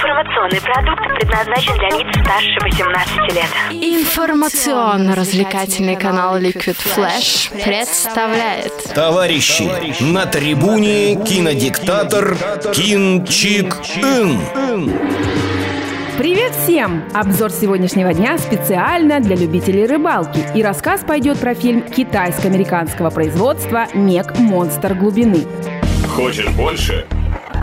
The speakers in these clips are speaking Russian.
Информационный продукт предназначен для лиц старше 18 лет. Информационно-развлекательный канал Liquid Flash представляет Товарищи, на трибуне кинодиктатор Кин Чик Ин. Привет всем! Обзор сегодняшнего дня специально для любителей рыбалки. И рассказ пойдет про фильм китайско-американского производства «Мег. Монстр глубины». Хочешь больше?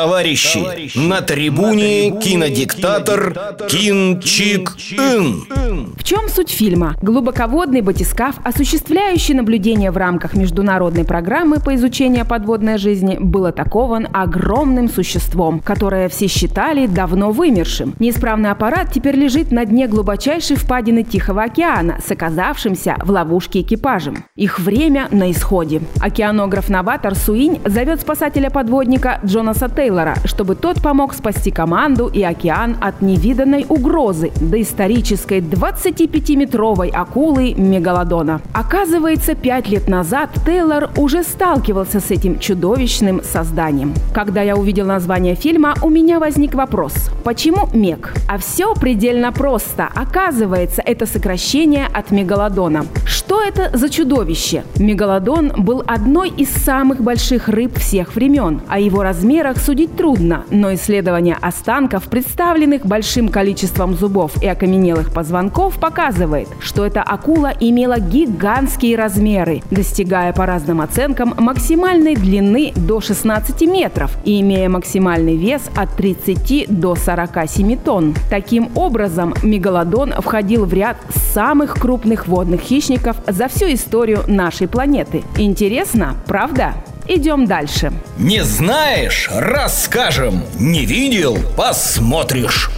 Товарищи, на трибуне кинодиктатор Кин Чик Ин. В чем суть фильма? Глубоководный батискаф, осуществляющий наблюдение в рамках международной программы по изучению подводной жизни, был атакован огромным существом, которое все считали давно вымершим. Неисправный аппарат теперь лежит на дне глубочайшей впадины Тихого океана с оказавшимся в ловушке экипажем. Их время на исходе. Океанограф-новатор Суинь зовет спасателя-подводника Джонаса Тейлора, чтобы тот помог спасти команду и океан от невиданной угрозы доисторической 25-метровой акулы Мегалодона. Оказывается, пять лет назад Тейлор уже сталкивался с этим чудовищным созданием. Когда я увидел название фильма, у меня возник вопрос. Почему Мег? А все предельно просто. Оказывается, это сокращение от Мегалодона. Что это за чудовище? Мегалодон был одной из самых больших рыб всех времен. О его размерах судить трудно, но исследование останков, представленных большим количеством зубов и окаменелых позвонков, показывает, что эта акула имела гигантские размеры, достигая по разным оценкам максимальной длины до 16 метров и имея максимальный вес от 30 до 47 тонн. Таким образом, мегалодон входил в ряд самых крупных водных хищников за всю историю нашей планеты. Интересно, правда? Идем дальше. Не знаешь? Расскажем. Не видел? Посмотришь.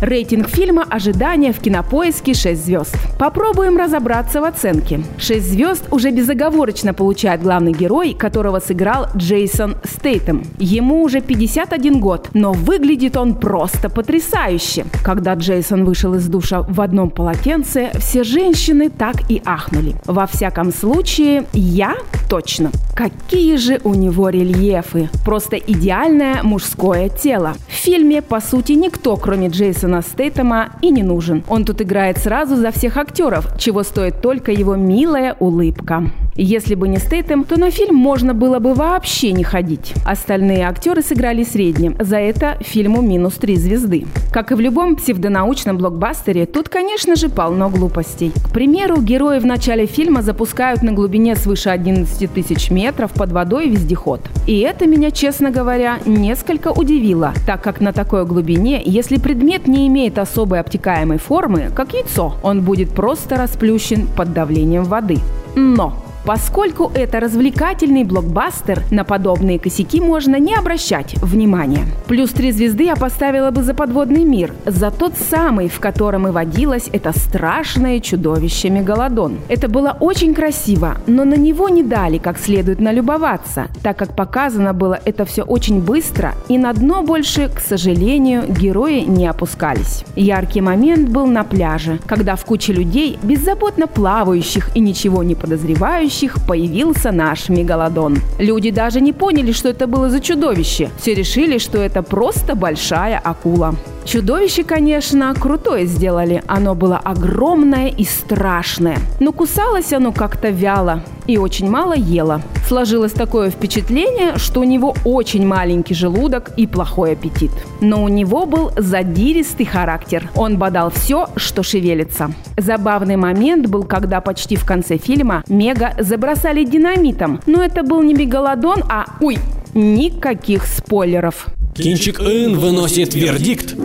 Рейтинг фильма «Ожидание» в кинопоиске 6 звезд. Попробуем разобраться в оценке. 6 звезд уже безоговорочно получает главный герой, которого сыграл Джейсон Стейтем. Ему уже 51 год, но выглядит он просто потрясающе. Когда Джейсон вышел из душа в одном полотенце, все женщины так и ахнули. Во всяком случае, я точно. Какие же у него рельефы. Просто идеальное мужское тело. В фильме, по сути, никто, кроме Джейсона Стейтема, и не нужен. Он тут играет сразу за всех актеров, чего стоит только его милая улыбка. Если бы не Стейтем, то на фильм можно было бы вообще не ходить. Остальные актеры сыграли средним. За это фильму минус три звезды. Как и в любом псевдонаучном блокбастере, тут, конечно же, полно глупостей. К примеру, герои в начале фильма запускают на глубине свыше 11 тысяч метров под водой вездеход. И это меня, честно говоря, несколько удивило, так как на такой глубине, если предмет не имеет особой обтекаемой формы, как яйцо, он будет просто расплющен под давлением воды. Но Поскольку это развлекательный блокбастер, на подобные косяки можно не обращать внимания. Плюс три звезды я поставила бы за подводный мир, за тот самый, в котором и водилось это страшное чудовище Мегалодон. Это было очень красиво, но на него не дали как следует налюбоваться, так как показано было это все очень быстро, и на дно больше, к сожалению, герои не опускались. Яркий момент был на пляже, когда в куче людей, беззаботно плавающих и ничего не подозревающих, появился наш мегалодон. Люди даже не поняли, что это было за чудовище. Все решили, что это просто большая акула. Чудовище, конечно, крутое сделали. Оно было огромное и страшное. Но кусалось оно как-то вяло и очень мало ело. Сложилось такое впечатление, что у него очень маленький желудок и плохой аппетит. Но у него был задиристый характер. Он бодал все, что шевелится. Забавный момент был, когда почти в конце фильма Мега забросали динамитом. Но это был не мегалодон, а... Ой, никаких спойлеров. Кинчик Ин выносит вердикт.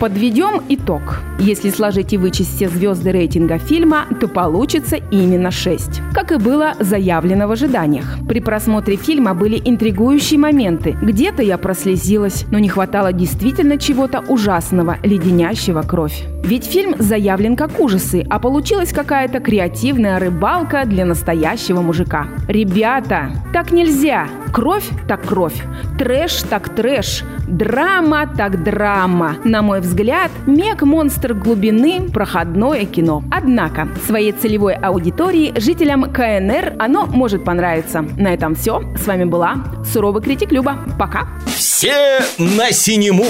Подведем итог. Если сложить и вычесть все звезды рейтинга фильма, то получится именно 6. Как и было заявлено в ожиданиях. При просмотре фильма были интригующие моменты. Где-то я прослезилась, но не хватало действительно чего-то ужасного, леденящего кровь. Ведь фильм заявлен как ужасы, а получилась какая-то креативная рыбалка для настоящего мужика. Ребята, так нельзя! Кровь так кровь, трэш так трэш, драма так драма. На мой взгляд, Мег Монстр глубины – проходное кино. Однако, своей целевой аудитории, жителям КНР, оно может понравиться. На этом все. С вами была Суровый критик Люба. Пока. Все на синему!